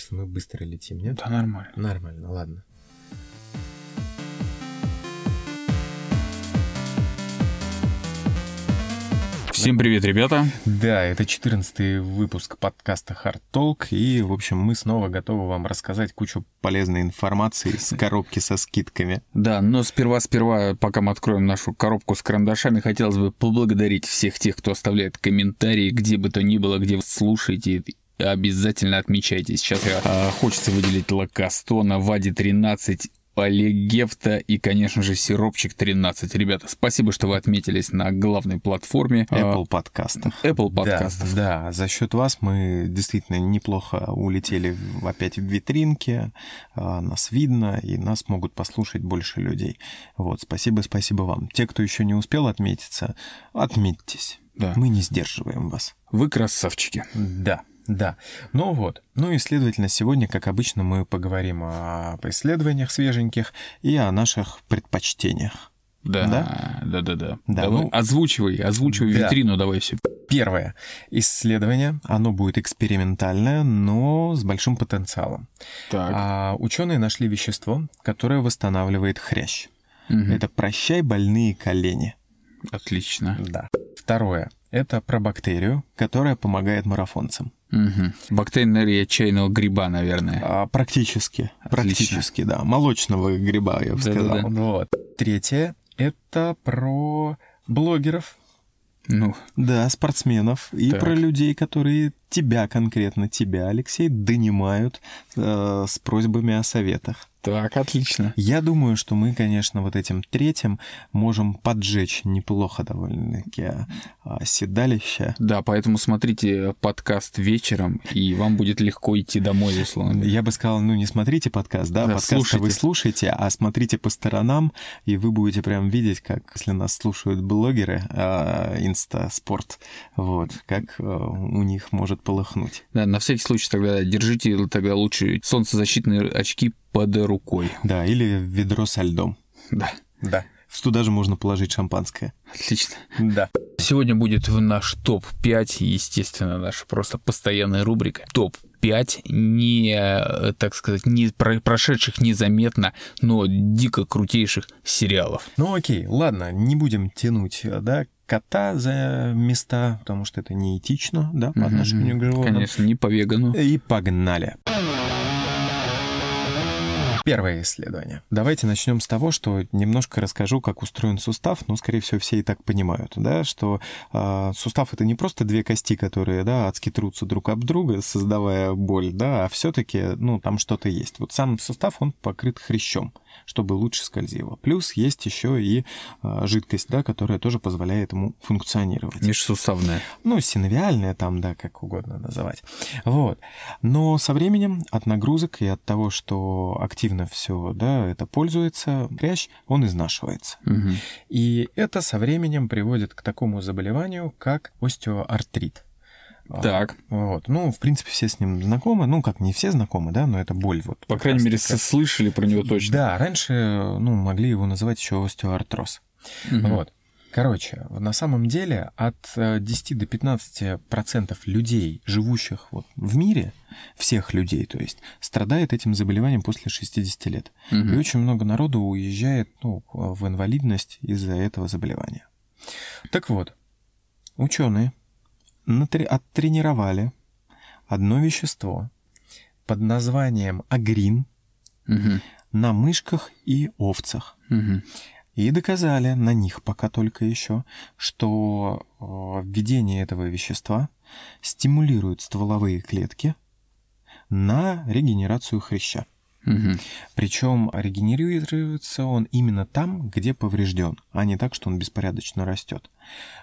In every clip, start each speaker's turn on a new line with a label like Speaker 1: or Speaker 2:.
Speaker 1: кажется, мы быстро летим, нет?
Speaker 2: Да, нормально.
Speaker 1: Нормально, ладно.
Speaker 2: Всем привет, ребята.
Speaker 1: Да, это 14 выпуск подкаста Hard Talk, и, в общем, мы снова готовы вам рассказать кучу полезной информации с коробки со скидками.
Speaker 2: Да, но сперва-сперва, пока мы откроем нашу коробку с карандашами, хотелось бы поблагодарить всех тех, кто оставляет комментарии, где бы то ни было, где вы слушаете обязательно отмечайте. Сейчас я, э, хочется выделить Лакастона, Вади 13, Олег Гефта и, конечно же, Сиропчик 13. Ребята, спасибо, что вы отметились на главной платформе.
Speaker 1: Apple подкастов.
Speaker 2: Apple подкастов.
Speaker 1: Да, да, за счет вас мы действительно неплохо улетели опять в витринке, нас видно, и нас могут послушать больше людей. Вот, спасибо, спасибо вам. Те, кто еще не успел отметиться, отметьтесь.
Speaker 2: Да.
Speaker 1: Мы не сдерживаем вас.
Speaker 2: Вы красавчики.
Speaker 1: Да. Да, ну вот. Ну и, следовательно, сегодня, как обычно, мы поговорим о исследованиях свеженьких и о наших предпочтениях.
Speaker 2: Да,
Speaker 1: Да?
Speaker 2: да, да, да.
Speaker 1: Да,
Speaker 2: Давай,
Speaker 1: ну-
Speaker 2: озвучивай, озвучивай
Speaker 1: Да.
Speaker 2: витрину, давай все.
Speaker 1: Первое исследование, оно будет экспериментальное, но с большим потенциалом.
Speaker 2: Так.
Speaker 1: А, ученые нашли вещество, которое восстанавливает хрящ.
Speaker 2: Мгм.
Speaker 1: Это прощай больные колени.
Speaker 2: Отлично.
Speaker 1: Да. Второе. Это про бактерию, которая помогает марафонцам.
Speaker 2: Мгм. Бактерия чайного гриба, наверное.
Speaker 1: А, практически.
Speaker 2: Отлично.
Speaker 1: Практически, да. Молочного гриба, я бы
Speaker 2: Да-да-да.
Speaker 1: сказал. Вот. Третье. Это про блогеров,
Speaker 2: Ну,
Speaker 1: да, спортсменов и
Speaker 2: Так.
Speaker 1: про людей, которые тебя конкретно, тебя, Алексей, донимают э, с просьбами о советах.
Speaker 2: так, отлично.
Speaker 1: Я думаю, что мы, конечно, вот этим третьим можем поджечь неплохо довольно-таки а, седалище.
Speaker 2: Да, поэтому смотрите подкаст вечером, и вам будет легко идти домой, условно.
Speaker 1: Я бы сказал, ну не смотрите подкаст, да,
Speaker 2: Да,
Speaker 1: подкаст
Speaker 2: слушайте.
Speaker 1: вы слушаете, а смотрите по сторонам, и вы будете прям видеть, как, если нас слушают блогеры, а, инста-спорт, вот, как а, у них может полыхнуть.
Speaker 2: Да, на всякий случай тогда держите тогда лучше солнцезащитные очки под рукой.
Speaker 1: Да, или ведро со льдом.
Speaker 2: Да,
Speaker 1: Да. Туда же можно положить шампанское.
Speaker 2: отлично.
Speaker 1: Да.
Speaker 2: Сегодня будет в наш топ-5, естественно, наша просто постоянная рубрика. Топ-5 не, э, так сказать, не про- прошедших незаметно, но дико крутейших сериалов.
Speaker 1: Ну окей, ладно, не будем тянуть, да, кота за места, потому что это неэтично, да, по отношению к животным.
Speaker 2: Конечно, не по вегану.
Speaker 1: И погнали. Первое исследование. Давайте начнем с того, что немножко расскажу, как устроен сустав. Ну, скорее всего, все и так понимают, да, что а, сустав это не просто две кости, которые, да, адски трутся друг об друга, создавая боль, да, а все-таки, ну, там что-то есть. Вот сам сустав, он покрыт хрящом, чтобы лучше скользило. Плюс есть еще и а, жидкость, да, которая тоже позволяет ему функционировать.
Speaker 2: Межсуставная.
Speaker 1: Ну, синовиальная там, да, как угодно называть. Вот. Но со временем от нагрузок и от того, что активно все, да, это пользуется, хрящ, он изнашивается.
Speaker 2: Мгм.
Speaker 1: И это со временем приводит к такому заболеванию, как остеоартрит. А,
Speaker 2: Так,
Speaker 1: Вот. Ну, в принципе, все с ним знакомы. Ну, как не все знакомы, да, но это боль вот.
Speaker 2: по
Speaker 1: как
Speaker 2: крайней мере,
Speaker 1: таки.
Speaker 2: слышали про него точно.
Speaker 1: Да, раньше, ну, могли его называть еще остеоартроз.
Speaker 2: Мгм.
Speaker 1: Вот. Короче, на самом деле от э, 10 до 15 процентов людей, живущих вот в мире, всех людей, то есть, страдает этим заболеванием после 60 лет.
Speaker 2: Мгм.
Speaker 1: И очень много народу уезжает ну, в инвалидность из-за этого заболевания. Так вот, ученые натре- оттренировали одно вещество под названием агрин
Speaker 2: Мгм.
Speaker 1: на мышках и овцах.
Speaker 2: Мгм.
Speaker 1: И доказали на них пока только еще, что э, введение этого вещества стимулирует стволовые клетки на регенерацию хряща.
Speaker 2: Мгм.
Speaker 1: Причем регенерируется он именно там, где поврежден, а не так, что он беспорядочно растет.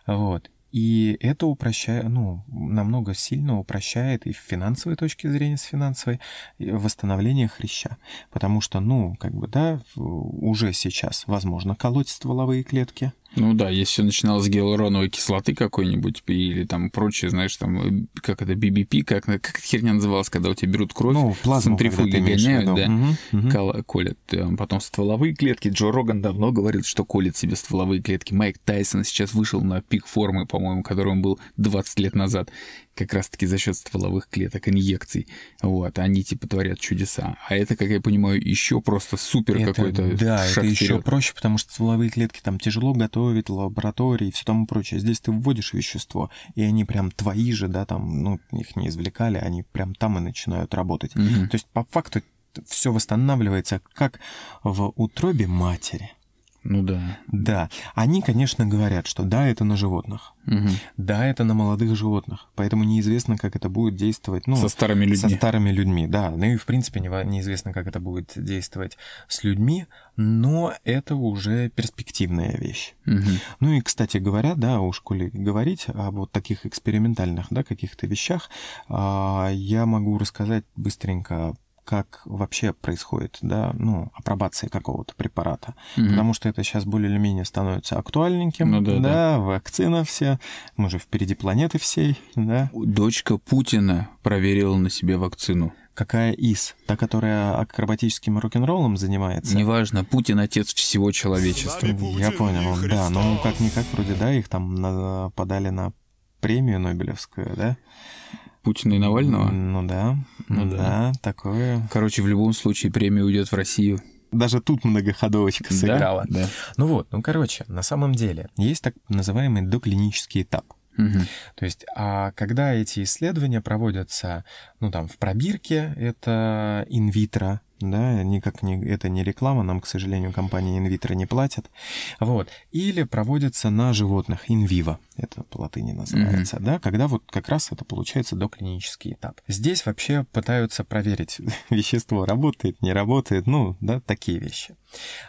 Speaker 1: Вот. И это упрощает, ну, намного сильно упрощает и с финансовой точки зрения, с финансовой, восстановление хряща. Потому что, ну, как бы, да, в- уже сейчас возможно колоть стволовые клетки.
Speaker 2: Ну да, если все начиналось с гиалуроновой кислоты какой-нибудь или там прочее, знаешь, там, э, как это, BBP, как, как эта херня называлась, когда у тебя берут кровь,
Speaker 1: ну, плазму,
Speaker 2: центрифуги гоняют, да,
Speaker 1: мгм.
Speaker 2: кол- колят. Потом стволовые клетки. Джо Роган давно говорит, что колет себе стволовые клетки. Майк Тайсон сейчас вышел на пик формы, по-моему, который он был 20 лет назад. Как раз-таки за счет стволовых клеток, инъекций. Вот, они типа творят чудеса. А это, как я понимаю, еще просто супер какой-то
Speaker 1: Да,
Speaker 2: шаг
Speaker 1: это еще проще, потому что стволовые клетки там тяжело готовить, лаборатории и все тому прочее. Здесь ты вводишь вещество, и они прям твои же, да, там, ну, их не извлекали, они прям там и начинают работать.
Speaker 2: Мгм.
Speaker 1: То есть, по факту, все восстанавливается как в утробе матери.
Speaker 2: Ну да.
Speaker 1: Да, они, конечно, говорят, что да, это на животных,
Speaker 2: Мгм.
Speaker 1: да, это на молодых животных, поэтому неизвестно, как это будет действовать, ну,
Speaker 2: Со старыми
Speaker 1: со
Speaker 2: людьми.
Speaker 1: старыми людьми, да. Ну и, в принципе, неизвестно, как это будет действовать с людьми, но это уже перспективная вещь.
Speaker 2: Мгм.
Speaker 1: Ну и, кстати говоря, да, уж коли говорить об вот таких экспериментальных, да, каких-то вещах, а, я могу рассказать быстренько, как вообще происходит, да, ну, апробация какого-то препарата.
Speaker 2: Мгм.
Speaker 1: Потому что это сейчас более или менее становится актуальненьким.
Speaker 2: Ну да, да.
Speaker 1: вакцина все, мы же впереди планеты всей, да.
Speaker 2: Дочка Путина проверила на себе вакцину.
Speaker 1: Какая из? Та, которая акробатическим рок-н-роллом занимается?
Speaker 2: Неважно, Путин отец всего человечества.
Speaker 1: Я понял, да, ну как-никак вроде, да, их там подали на премию Нобелевскую, да?
Speaker 2: Путина и Навального.
Speaker 1: Ну да,
Speaker 2: Ну
Speaker 1: ну
Speaker 2: да.
Speaker 1: да, такое.
Speaker 2: Короче, в любом случае премия уйдет в Россию.
Speaker 1: Даже тут многоходовочка сыграла.
Speaker 2: Да? Да.
Speaker 1: Ну вот, ну короче, на самом деле есть так называемый доклинический этап.
Speaker 2: Мгм.
Speaker 1: То есть, а когда эти исследования проводятся, ну там в пробирке, это инвитро, да, никак не, это не реклама, нам, к сожалению, компания инвитро не платят, вот, или проводятся на животных, инвиво, это по латыни называется, да, когда вот как раз это получается доклинический этап. Здесь вообще пытаются проверить, вещество работает, не работает, ну, да, такие вещи.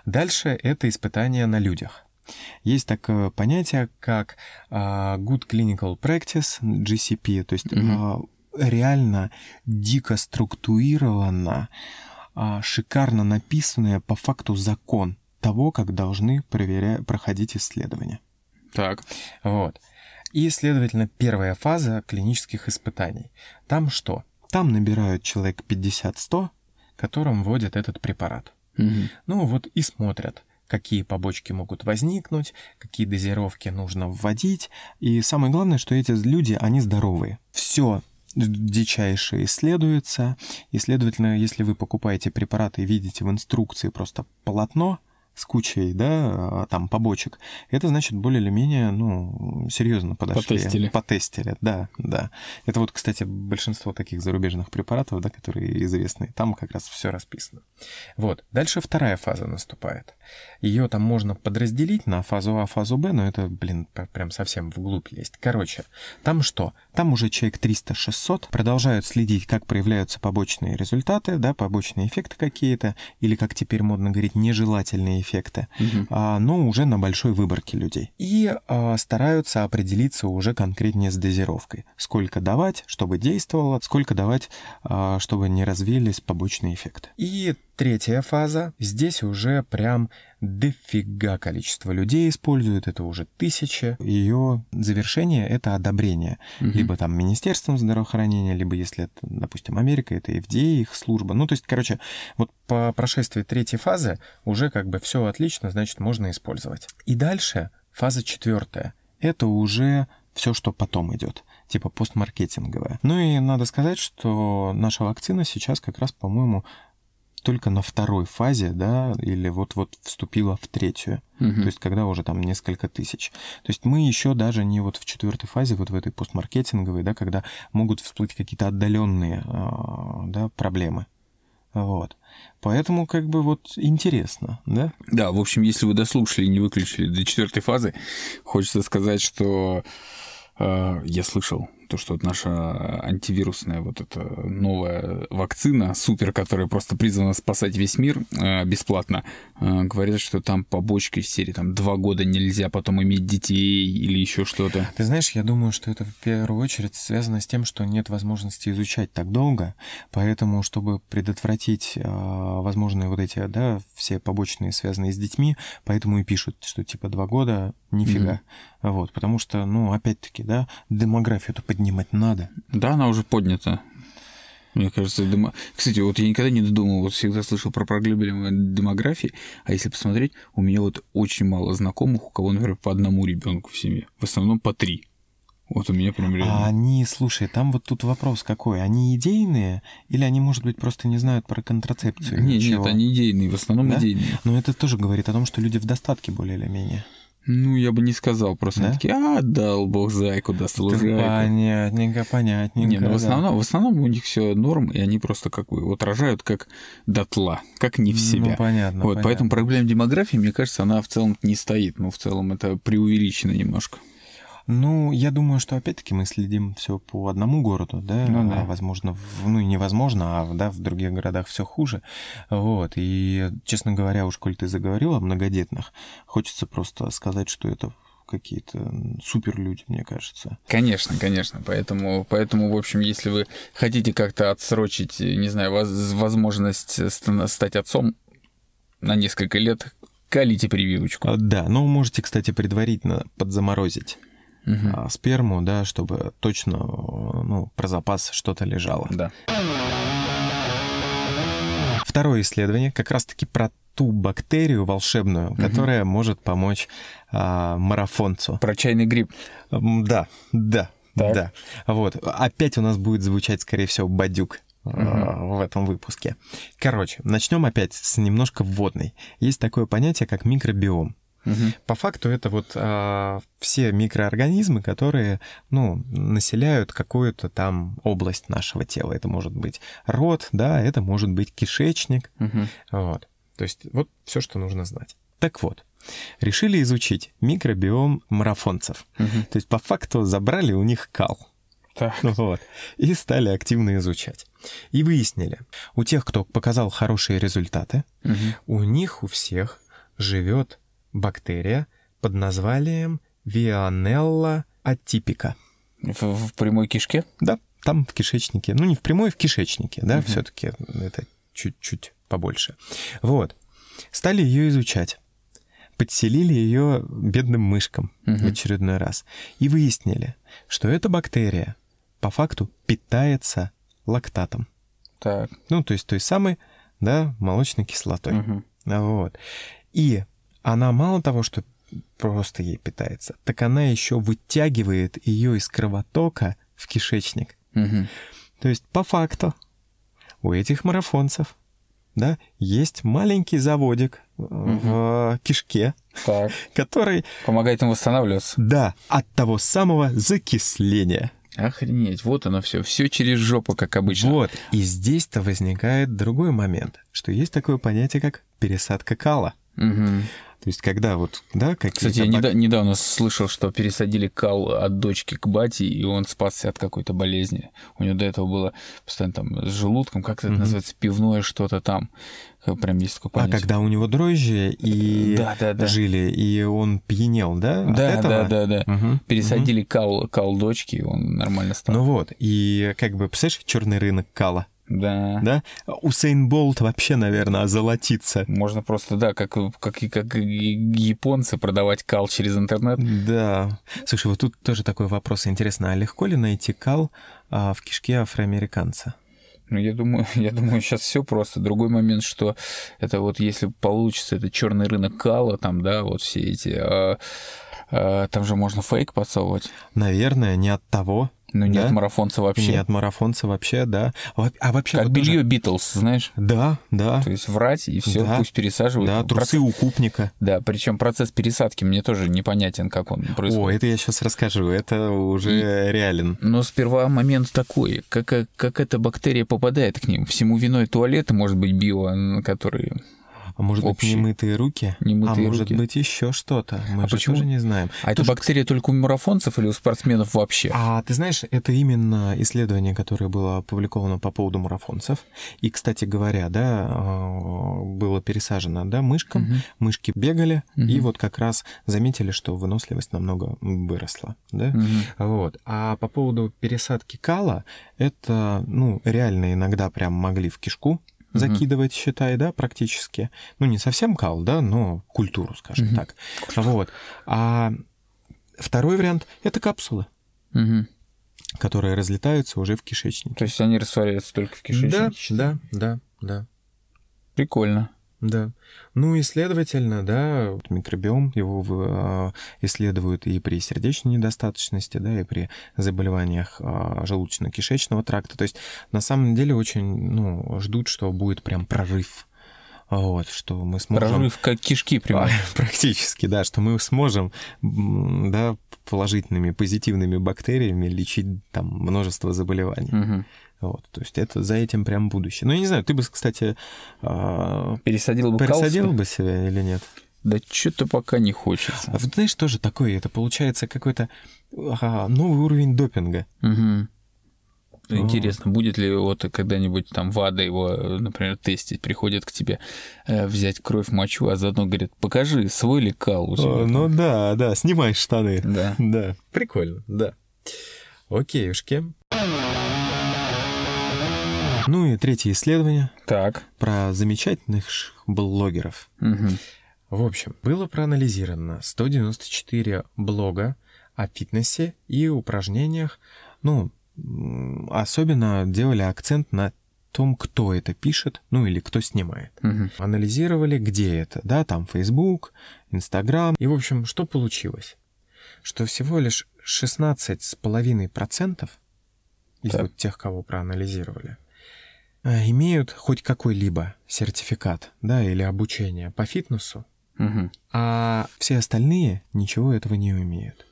Speaker 1: Дальше это испытания на людях. Есть такое понятие, как а, Good Clinical Practice, GCP, то есть а, реально дико структурировано, а, шикарно написанное по факту закон того, как должны проверя... проходить исследования.
Speaker 2: Так.
Speaker 1: Вот. И, следовательно, первая фаза клинических испытаний. Там что? Там набирают человек 50-100, которым вводят этот препарат.
Speaker 2: Мгм.
Speaker 1: Ну вот и смотрят, какие побочки могут возникнуть, какие дозировки нужно вводить. И самое главное, что эти люди, они здоровые. Все дичайше исследуется. И, следовательно, если вы покупаете препараты и видите в инструкции просто полотно с кучей, да, там побочек, это значит более или менее, ну, серьезно подошли.
Speaker 2: Потестили.
Speaker 1: Потестили, да, да. Это вот, кстати, большинство таких зарубежных препаратов, да, которые известны, там как раз все расписано. Вот. Дальше вторая фаза наступает. Ее там можно подразделить на фазу А, фазу Б, но это, блин, прям совсем вглубь лезть. Короче, там что? Там уже человек 300-600 продолжают следить, как проявляются побочные результаты, да, побочные эффекты какие-то, или, как теперь модно говорить, нежелательные эффекты,
Speaker 2: Мгм.
Speaker 1: а, но уже на большой выборке людей. И а, стараются определиться уже конкретнее с дозировкой. Сколько давать, чтобы действовало, сколько давать, а, чтобы не развились побочные эффекты. И третья фаза. Здесь уже прям дофига количество людей используют, это уже тысячи. Ее завершение — это одобрение.
Speaker 2: Мгм.
Speaker 1: Либо там Министерством здравоохранения, либо если это, допустим, Америка, это FDA, их служба. Ну, то есть, короче, вот по прошествии третьей фазы уже как бы все отлично, значит, можно использовать. И дальше фаза четвертая. Это уже все, что потом идет, типа постмаркетинговая. Ну и надо сказать, что наша вакцина сейчас как раз, по-моему, только на второй фазе, да, или вот-вот вступила в третью.
Speaker 2: Мгм.
Speaker 1: То есть, когда уже там несколько тысяч. То есть, мы еще даже не вот в четвертой фазе, вот в этой постмаркетинговой, да, когда могут всплыть какие-то отдаленные, а, да, проблемы. Вот. Поэтому, как бы, вот интересно, да?
Speaker 2: Да, в общем, если вы дослушали и не выключили до четвертой фазы, хочется сказать, что э, я слышал то, что вот наша антивирусная вот эта новая вакцина, супер, которая просто призвана спасать весь мир э, бесплатно, э, говорят, что там побочки из серии там два года нельзя потом иметь детей или еще что-то.
Speaker 1: Ты знаешь, я думаю, что это в первую очередь связано с тем, что нет возможности изучать так долго, поэтому, чтобы предотвратить э, возможные вот эти, да, все побочные, связанные с детьми, поэтому и пишут, что типа два года нифига. Вот, потому что, ну, опять-таки, да, демографию-то поднимать надо.
Speaker 2: Да, она уже поднята. Мне кажется, демо- кстати, вот я никогда не додумал, вот всегда слышал про проблемы демографии, а если посмотреть, у меня вот очень мало знакомых, у кого, например, по одному ребенку в семье, в основном по три. Вот у меня прям реально.
Speaker 1: А они, слушай, там вот тут вопрос какой? Они идейные или они, может быть, просто не знают про контрацепцию?
Speaker 2: Не,
Speaker 1: ничего?
Speaker 2: нет, они идейные, в основном
Speaker 1: Да?
Speaker 2: идейные.
Speaker 1: Но это тоже говорит о том, что люди в достатке более или менее.
Speaker 2: Ну, я бы не сказал, просто
Speaker 1: Да?
Speaker 2: такие, а, дал бог зайку, даст лужайку.
Speaker 1: Понятненько, понятненько.
Speaker 2: Не, ну в основном, в основном у них все норм, и они просто как бы вот рожают как дотла, как не в себя.
Speaker 1: Ну, понятно,
Speaker 2: вот,
Speaker 1: понятно.
Speaker 2: поэтому проблема демографии, мне кажется, она в целом не стоит. Ну, в целом это преувеличено немножко.
Speaker 1: Ну, я думаю, что опять-таки мы следим все по одному городу, да,
Speaker 2: Ну да.
Speaker 1: а, возможно, в- ну невозможно, а да, в других городах все хуже, вот. И, честно говоря, уж коль ты заговорил о многодетных, хочется просто сказать, что это какие-то супер люди, мне кажется.
Speaker 2: Конечно, конечно. Поэтому, поэтому, в общем, если вы хотите как-то отсрочить, не знаю, воз- возможность ста- стать отцом на несколько лет, калите прививочку.
Speaker 1: А, Да, ну можете, кстати, предварительно подзаморозить А, сперму, да, чтобы точно, э, ну, про запас что-то лежало.
Speaker 2: Да.
Speaker 1: Второе исследование как раз-таки про ту бактерию волшебную, которая может помочь а, марафонцу.
Speaker 2: Про чайный гриб.
Speaker 1: Да, да,
Speaker 2: Так.
Speaker 1: да. Вот. Опять у нас будет звучать, скорее всего, бадюк а, в этом выпуске. Короче, начнем опять с немножко вводной. Есть такое понятие, как микробиом. По факту это вот а, все микроорганизмы, которые, ну, населяют какую-то там область нашего тела. Это может быть рот, да, это может быть кишечник, вот. То есть вот все, что нужно знать. Так вот, решили изучить микробиом марафонцев. То есть по факту забрали у них кал.
Speaker 2: Так.
Speaker 1: Вот. И стали активно изучать. И выяснили, у тех, кто показал хорошие результаты, у них у всех живет бактерия под названием Вионелла атипика.
Speaker 2: В, в прямой кишке?
Speaker 1: Да, там в кишечнике. Ну, не в прямой, в кишечнике, да,
Speaker 2: Мгм.
Speaker 1: все-таки это чуть-чуть побольше. Вот. Стали ее изучать. Подселили ее бедным мышкам в
Speaker 2: Мгм.
Speaker 1: очередной раз. И выяснили, что эта бактерия по факту питается лактатом.
Speaker 2: Так.
Speaker 1: Ну, то есть той самой, да, молочной кислотой.
Speaker 2: Мгм.
Speaker 1: Вот. И она мало того, что просто ей питается, так она еще вытягивает ее из кровотока в кишечник.
Speaker 2: Мгм.
Speaker 1: То есть, по факту, у этих марафонцев, да, есть маленький заводик э, в кишке,
Speaker 2: Так.
Speaker 1: который,
Speaker 2: Помогает им восстанавливаться.
Speaker 1: да, от того самого закисления.
Speaker 2: Охренеть, вот оно все. Все через жопу, как обычно.
Speaker 1: Вот. И здесь-то возникает другой момент, что есть такое понятие, как пересадка кала.
Speaker 2: Мгм.
Speaker 1: То есть, когда вот, да, какие-то...
Speaker 2: Кстати, я
Speaker 1: бак-
Speaker 2: неда- недавно слышал, что пересадили кал от дочки к бате, и он спасся от какой-то болезни. У него до этого было постоянно там с желудком, как это
Speaker 1: Мгм.
Speaker 2: называется, пивное что-то там. Э, Прям есть такое
Speaker 1: А
Speaker 2: понятие.
Speaker 1: когда у него дрожжи и
Speaker 2: Да, да, да.
Speaker 1: жили, и он пьянел, да? от
Speaker 2: Да,
Speaker 1: этого?
Speaker 2: да, да, да.
Speaker 1: Мгм,
Speaker 2: Пересадили кал, кал дочки, и он нормально стал.
Speaker 1: Ну вот, и как бы, представляешь, черный рынок кала,
Speaker 2: Да.
Speaker 1: да? Усейн Болт вообще, наверное, озолотится.
Speaker 2: Можно просто, да, как, как, как японцы, продавать кал через интернет.
Speaker 1: Да. Слушай, вот тут тоже такой вопрос. Интересно, а легко ли найти кал а, в кишке афроамериканца?
Speaker 2: Ну, я думаю, я думаю, сейчас все просто. Другой момент, что это вот если получится, это черный рынок кала, там, да, вот все эти. а, а, там же можно фейк подсовывать.
Speaker 1: Наверное, не от того.
Speaker 2: Ну, не
Speaker 1: Да?
Speaker 2: от марафонца вообще.
Speaker 1: Не от марафонца вообще, да. А вообще...
Speaker 2: Как
Speaker 1: вот тоже-
Speaker 2: белье Битлз, знаешь?
Speaker 1: Да, да.
Speaker 2: То есть врать и все,
Speaker 1: Да.
Speaker 2: пусть пересаживают.
Speaker 1: Да, трусы
Speaker 2: Процесс-
Speaker 1: у купника.
Speaker 2: Да, причем процесс пересадки мне тоже непонятен, как он
Speaker 1: О,
Speaker 2: происходит.
Speaker 1: это я сейчас расскажу. Это уже реален.
Speaker 2: Но сперва момент такой, как, как эта бактерия попадает к ним. Всему виной туалеты, может быть, био, которые...
Speaker 1: А может быть,
Speaker 2: Общие.
Speaker 1: немытые руки?
Speaker 2: Немытые
Speaker 1: а может
Speaker 2: руки.
Speaker 1: быть, еще что-то. Мы
Speaker 2: А
Speaker 1: же
Speaker 2: почему?
Speaker 1: тоже не знаем.
Speaker 2: А это
Speaker 1: Тоже,
Speaker 2: бактерия только у марафонцев или у спортсменов вообще?
Speaker 1: А ты знаешь, это именно исследование, которое было опубликовано по поводу марафонцев. И, кстати говоря, да, а, было пересажено, да, мышкам.
Speaker 2: Мгм.
Speaker 1: Мышки бегали, и
Speaker 2: Мгм.
Speaker 1: вот как раз заметили, что выносливость намного выросла, да.
Speaker 2: Мгм.
Speaker 1: Вот. А по поводу пересадки кала, это, ну, реально иногда прям могли в кишку
Speaker 2: Мгм.
Speaker 1: закидывать, считай, да, практически. Ну, не совсем кал, да, но культуру, скажем
Speaker 2: Мгм.
Speaker 1: так. Вот. А второй вариант — это капсулы,
Speaker 2: Мгм.
Speaker 1: которые разлетаются уже в кишечнике.
Speaker 2: То есть они растворяются только в кишечнике?
Speaker 1: Да, да, да, да.
Speaker 2: Прикольно.
Speaker 1: Да. Ну и, следовательно, да, микробиом его в, э, исследуют и при сердечной недостаточности, да, и при заболеваниях э, желудочно-кишечного тракта. То есть на самом деле очень, ну, ждут, что будет прям прорыв вот, что мы сможем...
Speaker 2: Прорыв как кишки прямо.
Speaker 1: Практически, да, что мы сможем, да, положительными, позитивными бактериями лечить там множество заболеваний.
Speaker 2: Угу.
Speaker 1: Вот, то есть это за этим прям будущее. Ну, я не знаю, ты бы, кстати...
Speaker 2: А, пересадил бы
Speaker 1: Пересадил бы себя или нет?
Speaker 2: Да что-то пока не хочется.
Speaker 1: А вот знаешь, тоже такое, это получается какой-то а, новый уровень допинга.
Speaker 2: Угу. Интересно, будет ли вот когда-нибудь там ВАДА его, например, тестить, приходит к тебе э, взять кровь, мочу, а заодно говорит, покажи, свой ли кал у
Speaker 1: тебя. ну да, да, снимай штаны.
Speaker 2: Да.
Speaker 1: Да, прикольно, да. Окейушки. Ну и третье исследование.
Speaker 2: Так.
Speaker 1: Про замечательных блогеров.
Speaker 2: Угу.
Speaker 1: В общем, было проанализировано 194 блога о фитнесе и упражнениях, ну, особенно делали акцент на том, кто это пишет, ну или кто снимает.
Speaker 2: Угу.
Speaker 1: Анализировали, где это, да, там Facebook, Instagram. И, в общем, что получилось? Что всего лишь 16,5% из так. вот тех, кого проанализировали, имеют хоть какой-либо сертификат, да, или обучение по фитнесу,
Speaker 2: угу.
Speaker 1: а все остальные ничего этого не умеют.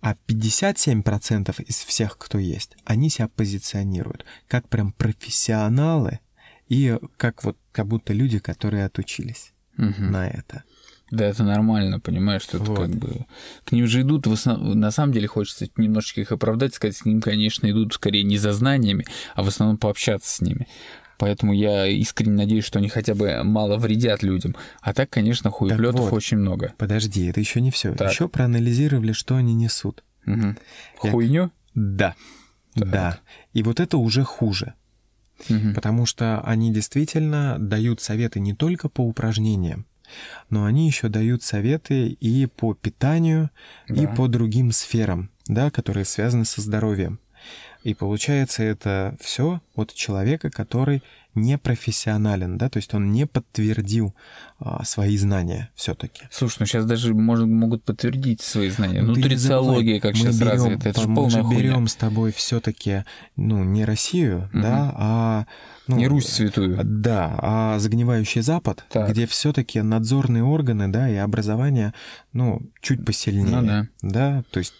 Speaker 1: А 57% из всех, кто есть, они себя позиционируют как прям профессионалы и как вот как будто люди, которые отучились
Speaker 2: угу.
Speaker 1: на это.
Speaker 2: Да, это нормально, понимаешь, что вот. это как бы... К ним же идут, в основном, на самом деле хочется немножечко их оправдать, сказать, к ним, конечно, идут скорее не за знаниями, а в основном пообщаться с ними. Поэтому я искренне надеюсь, что они хотя бы мало вредят людям. А так, конечно, хуеплетов вот, очень много.
Speaker 1: Подожди, это еще не все. Еще проанализировали, что они несут.
Speaker 2: Угу. Хуйню?
Speaker 1: Да. Так. Да. И вот это уже хуже.
Speaker 2: Угу.
Speaker 1: Потому что они действительно дают советы не только по упражнениям, но они еще дают советы и по питанию, да. и по другим сферам, да, которые связаны со здоровьем. И получается это все от человека, который не профессионален, да, то есть он не подтвердил а, свои знания все-таки.
Speaker 2: Слушай, ну сейчас даже может, могут подтвердить свои знания. Ну, Нутрициология, как мы сейчас берем, развита, это же полная
Speaker 1: мы берем с тобой все-таки, ну, не Россию, угу. да, а ну,
Speaker 2: не Русь святую.
Speaker 1: Да, а загнивающий Запад, так. где все-таки надзорные органы, да, и образование, ну, чуть посильнее.
Speaker 2: Ну, да.
Speaker 1: да. То есть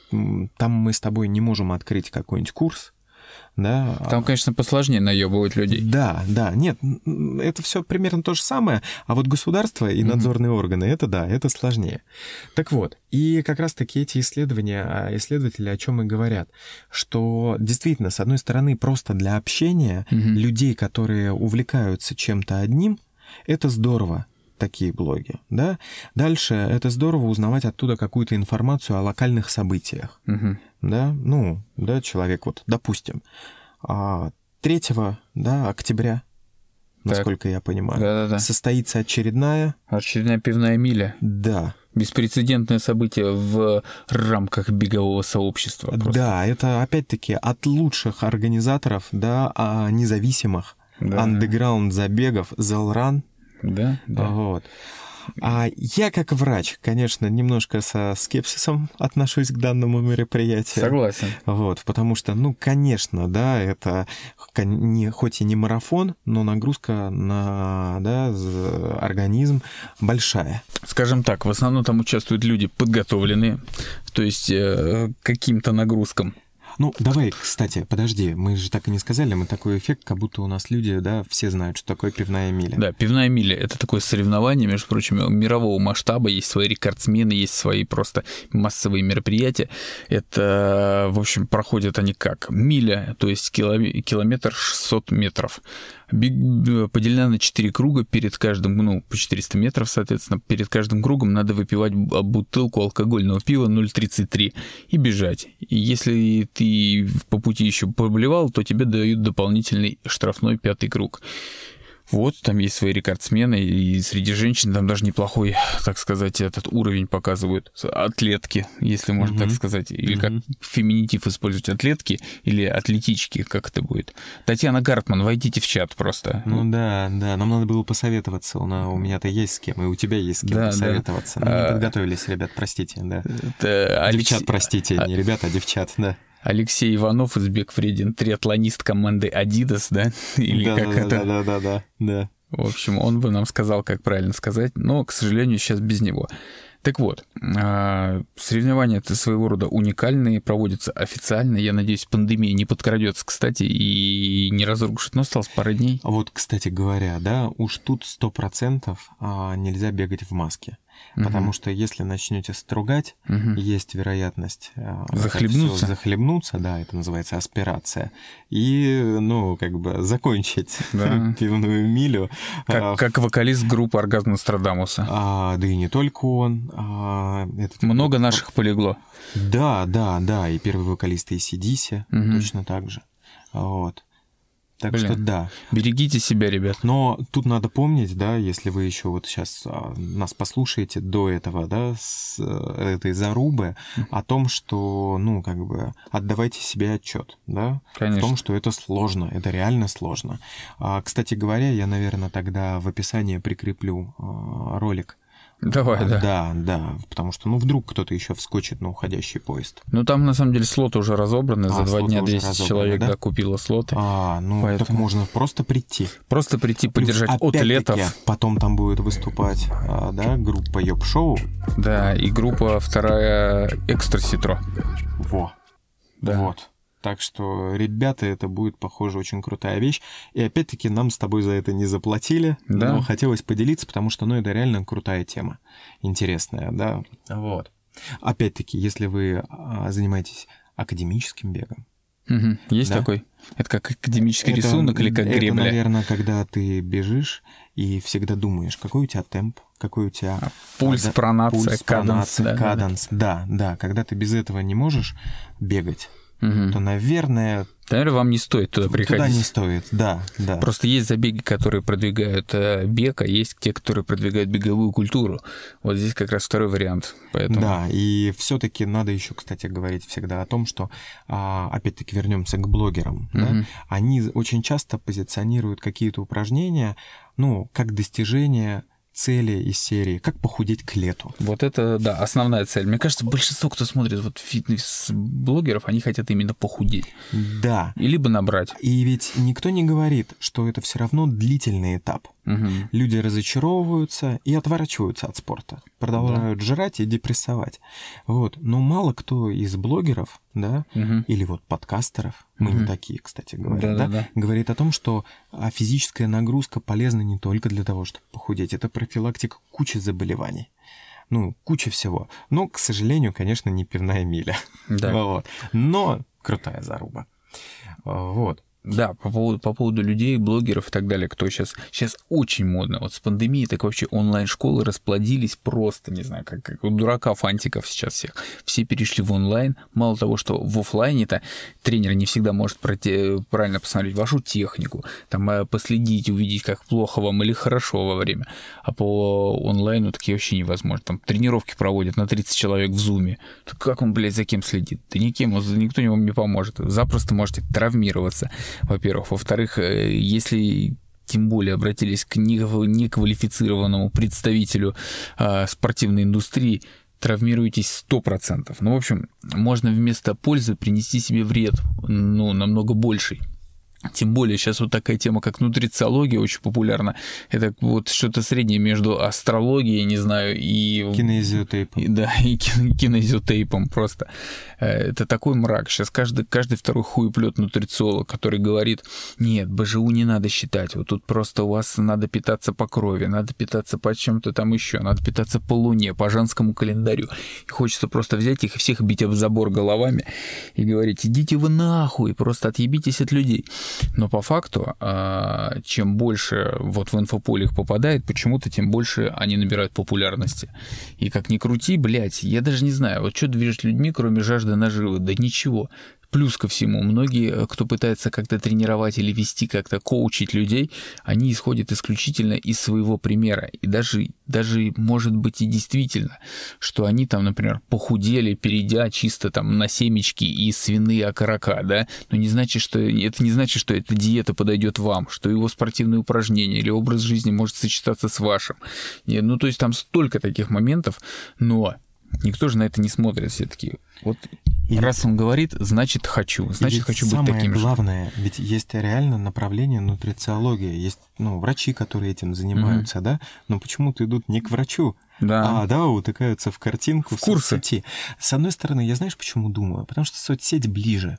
Speaker 1: там мы с тобой не можем открыть какой-нибудь курс, да.
Speaker 2: Там, конечно, посложнее наебывать людей.
Speaker 1: Да, да, нет, это все примерно то же самое, а вот государство и надзорные mm-hmm. органы, это да, это сложнее. Так вот, и как раз-таки эти исследования, а, исследователи о чем и говорят, что действительно, с одной стороны, просто для общения
Speaker 2: mm-hmm.
Speaker 1: людей, которые увлекаются чем-то одним, это здорово, такие блоги, да. Дальше это здорово узнавать оттуда какую-то информацию о локальных событиях,
Speaker 2: угу.
Speaker 1: да. Ну, да, человек вот, допустим, 3 а, да, октября, так. насколько я понимаю,
Speaker 2: Да-да-да.
Speaker 1: состоится очередная...
Speaker 2: Очередная пивная миля.
Speaker 1: Да.
Speaker 2: Беспрецедентное событие в рамках бегового сообщества.
Speaker 1: Просто. Да, это опять-таки от лучших организаторов, да, а независимых, да. андеграунд забегов, Zelrun,
Speaker 2: да, да.
Speaker 1: Вот. А я как врач, конечно, немножко со скепсисом отношусь к данному мероприятию.
Speaker 2: Согласен.
Speaker 1: Вот, потому что, ну, конечно, да, это не, хоть и не марафон, но нагрузка на да, организм большая.
Speaker 2: Скажем так, в основном там участвуют люди подготовленные, то есть э, каким-то нагрузкам.
Speaker 1: Ну, давай, кстати, подожди, мы же так и не сказали, мы такой эффект, как будто у нас люди, да, все знают, что такое пивная миля.
Speaker 2: Да, пивная миля — это такое соревнование, между прочим, мирового масштаба, есть свои рекордсмены, есть свои просто массовые мероприятия. Это, в общем, проходят они как? Миля, то есть километр 600 метров поделена на 4 круга, перед каждым, ну, по 400 метров, соответственно, перед каждым кругом надо выпивать бутылку алкогольного пива 0,33 и бежать. И если ты по пути еще поблевал, то тебе дают дополнительный штрафной пятый круг. Вот, там есть свои рекордсмены, и среди женщин там даже неплохой, так сказать, этот уровень показывают. Атлетки, если можно mm-hmm. так сказать. Или mm-hmm. как феминитив использовать, атлетки или атлетички, как это будет. Татьяна Гартман, войдите в чат просто.
Speaker 1: Ну да, да, нам надо было посоветоваться. У, у меня-то есть с кем, и у тебя есть с кем да, посоветоваться. Да. Ну, не а, подготовились, ребят, простите, да. Это Алекс... Девчат, простите, а... не ребят, а девчат, да.
Speaker 2: Алексей Иванов, Избек Вредин, триатлонист команды Adidas, да? Или
Speaker 1: да,
Speaker 2: как
Speaker 1: да,
Speaker 2: это?
Speaker 1: Да, да, да, да.
Speaker 2: В общем, он бы нам сказал, как правильно сказать, но, к сожалению, сейчас без него. Так вот, а, соревнования это своего рода уникальные, проводятся официально. Я надеюсь, пандемия не подкрадется, кстати, и не разрушит. Но осталось пара дней.
Speaker 1: Вот, кстати говоря, да, уж тут сто процентов а, нельзя бегать в маске. Потому что если начнете стругать, угу. есть вероятность
Speaker 2: а, захлебнуться.
Speaker 1: захлебнуться, да, это называется аспирация, и, ну, как бы закончить да. пивную милю.
Speaker 2: Как, а, как вокалист группы Оргазм Нострадамуса.
Speaker 1: А, да и не только он. А,
Speaker 2: этот... Много наших полегло.
Speaker 1: Да, да, да, и первый вокалист ACDC угу. точно так же. Вот. Так Блин. что да.
Speaker 2: Берегите себя, ребят.
Speaker 1: Но тут надо помнить, да, если вы еще вот сейчас а, нас послушаете до этого, да, с э, этой зарубы, о том, что, ну, как бы, отдавайте себе отчет, да,
Speaker 2: Конечно.
Speaker 1: в том, что это сложно, это реально сложно. А, кстати говоря, я, наверное, тогда в описании прикреплю а, ролик
Speaker 2: Давай, да.
Speaker 1: Да, да, потому что, ну, вдруг кто-то еще вскочит на уходящий поезд.
Speaker 2: Ну, там, на самом деле, слоты уже разобраны. А, За два дня 200 человек, да? да, купило слоты.
Speaker 1: А, ну, Поэтому... так можно просто прийти.
Speaker 2: Просто прийти, поддержать Плюс, атлетов.
Speaker 1: потом там будет выступать, а, да, группа Йоп-шоу.
Speaker 2: Да, и группа вторая Экстра Ситро.
Speaker 1: Во. Да. Вот. Так что, ребята, это будет, похоже, очень крутая вещь. И опять-таки нам с тобой за это не заплатили, да. но хотелось поделиться, потому что, ну, это реально крутая тема, интересная, да. Вот. Опять-таки, если вы а, занимаетесь академическим бегом,
Speaker 2: Угу. Есть да? такой? Это как академический это, рисунок или как гребля?
Speaker 1: Это, наверное, когда ты бежишь и всегда думаешь, какой у тебя темп, какой у тебя... А,
Speaker 2: пульс, да, пронация, пульс,
Speaker 1: каданс. Пронация, да, каданс, да, да, да. Когда ты без этого не можешь бегать, угу. то, наверное...
Speaker 2: Наверное, вам не стоит туда приходить.
Speaker 1: Туда не стоит, да, да.
Speaker 2: Просто есть забеги, которые продвигают э, бег, а есть те, которые продвигают беговую культуру. Вот здесь как раз второй вариант. Поэтому...
Speaker 1: Да, и все-таки надо еще, кстати, говорить всегда о том, что, а, опять-таки, вернемся к блогерам. Угу. Да? Они очень часто позиционируют какие-то упражнения, ну, как достижение цели из серии «Как похудеть к лету».
Speaker 2: Вот это, да, основная цель. Мне кажется, большинство, кто смотрит вот фитнес-блогеров, они хотят именно похудеть.
Speaker 1: Да.
Speaker 2: И либо набрать.
Speaker 1: И ведь никто не говорит, что это все равно длительный этап. Угу. Люди разочаровываются и отворачиваются от спорта, продолжают да. жрать и депрессовать. Вот. Но мало кто из блогеров, да, угу. или вот подкастеров, мы угу. не такие, кстати говоря, да, да, да, говорит о том, что а, физическая нагрузка полезна не только для того, чтобы похудеть, это профилактика кучи заболеваний ну, куча всего. Но, к сожалению, конечно, не пивная миля. Да. Вот. Но крутая заруба. Вот.
Speaker 2: Да, по поводу, по поводу людей, блогеров и так далее, кто сейчас... Сейчас очень модно. Вот с пандемией так вообще онлайн-школы расплодились просто, не знаю, как, как у дурака фантиков сейчас всех. Все перешли в онлайн. Мало того, что в офлайне-то тренер не всегда может проте... правильно посмотреть вашу технику, там э, последить, увидеть, как плохо вам или хорошо во время. А по онлайну такие вообще невозможно. Там тренировки проводят на 30 человек в зуме. Как он, блядь, за кем следит? Да никем, никто вам не поможет. Запросто можете травмироваться во-первых. Во-вторых, э, если тем более обратились к неквалифицированному представителю а, спортивной индустрии, травмируетесь 100%. Ну, в общем, можно вместо пользы принести себе вред, ну, намного больший. Тем более сейчас вот такая тема, как нутрициология, очень популярна. Это вот что-то среднее между астрологией, не знаю, и...
Speaker 1: Кинезиотейпом.
Speaker 2: И, да, и кинезиотейпом просто. Э, это такой мрак. Сейчас каждый, каждый второй хуеплет нутрициолог, который говорит, нет, БЖУ не надо считать, вот тут просто у вас надо питаться по крови, надо питаться по чем-то там еще, надо питаться по луне, по женскому календарю. И хочется просто взять их и всех бить об забор головами и говорить, идите вы нахуй, просто отъебитесь от людей. Но по факту, а, чем больше вот в инфополе их попадает, почему-то тем больше они набирают популярности. И как ни крути, блядь, я даже не знаю, вот что движет людьми, кроме жажды наживы? Да ничего Плюс ко всему, многие, кто пытается как-то тренировать или вести, как-то коучить людей, они исходят исключительно из своего примера. И даже, даже может быть и действительно, что они там, например, похудели, перейдя чисто там на семечки и свиные окорока, да, но не значит, что это не значит, что эта диета подойдет вам, что его спортивные упражнения или образ жизни может сочетаться с вашим. Нет, ну, то есть там столько таких моментов, но Никто же на это не смотрит все-таки. Вот и раз он говорит, значит хочу, значит хочу быть таким
Speaker 1: же. Самое главное, ведь есть реально направление нутрициология, есть ну, врачи, которые этим занимаются, mm-hmm. да, но почему-то идут не к врачу, да. а да, утыкаются в картинку в, в курсы. соцсети. С одной стороны, я знаешь, почему думаю? Потому что соцсеть ближе.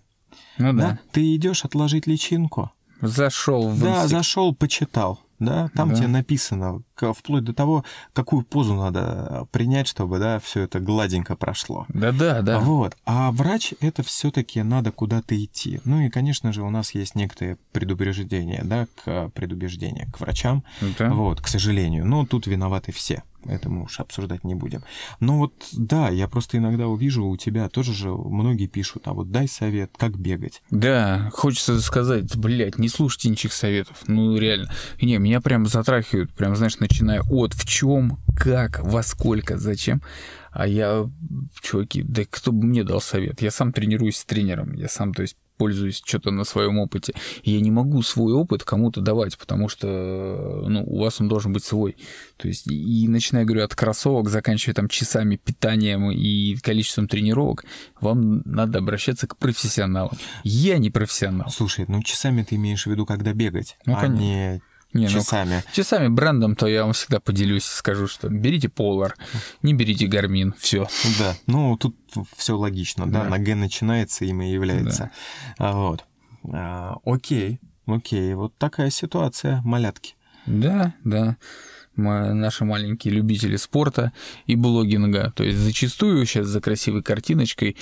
Speaker 1: Ну да. да? Ты идешь отложить личинку.
Speaker 2: Зашел в
Speaker 1: Да, зашел, почитал да, там да. тебе написано, вплоть до того, какую позу надо принять, чтобы, да, все это гладенько прошло.
Speaker 2: Да-да, да.
Speaker 1: Вот. А врач это все-таки надо куда-то идти. Ну и, конечно же, у нас есть некоторые предубеждения, да, к предубеждения к врачам. Да. Вот, к сожалению. Но тут виноваты все это мы уж обсуждать не будем. Но вот да, я просто иногда увижу у тебя тоже же многие пишут, а вот дай совет, как бегать.
Speaker 2: Да, хочется сказать, блядь, не слушайте ничьих советов. Ну, реально. Не, меня прям затрахивают, прям, знаешь, начиная от в чем, как, во сколько, зачем. А я, чуваки, да кто бы мне дал совет? Я сам тренируюсь с тренером, я сам, то есть, пользуюсь что-то на своем опыте. И я не могу свой опыт кому-то давать, потому что ну, у вас он должен быть свой. То есть, и начиная, говорю, от кроссовок, заканчивая там часами питанием и количеством тренировок, вам надо обращаться к профессионалам. Я не профессионал.
Speaker 1: Слушай, ну часами ты имеешь в виду, когда бегать, ну, а конечно. не не, часами.
Speaker 2: Ну, часами брендом, то я вам всегда поделюсь, скажу, что берите Polar, не берите Garmin, все.
Speaker 1: Да, ну тут все логично, да, да. на Г начинается, имя является. Да. Вот. А, окей, окей, вот такая ситуация, малятки.
Speaker 2: Да, да мы, наши маленькие любители спорта и блогинга. То есть зачастую сейчас за красивой картиночкой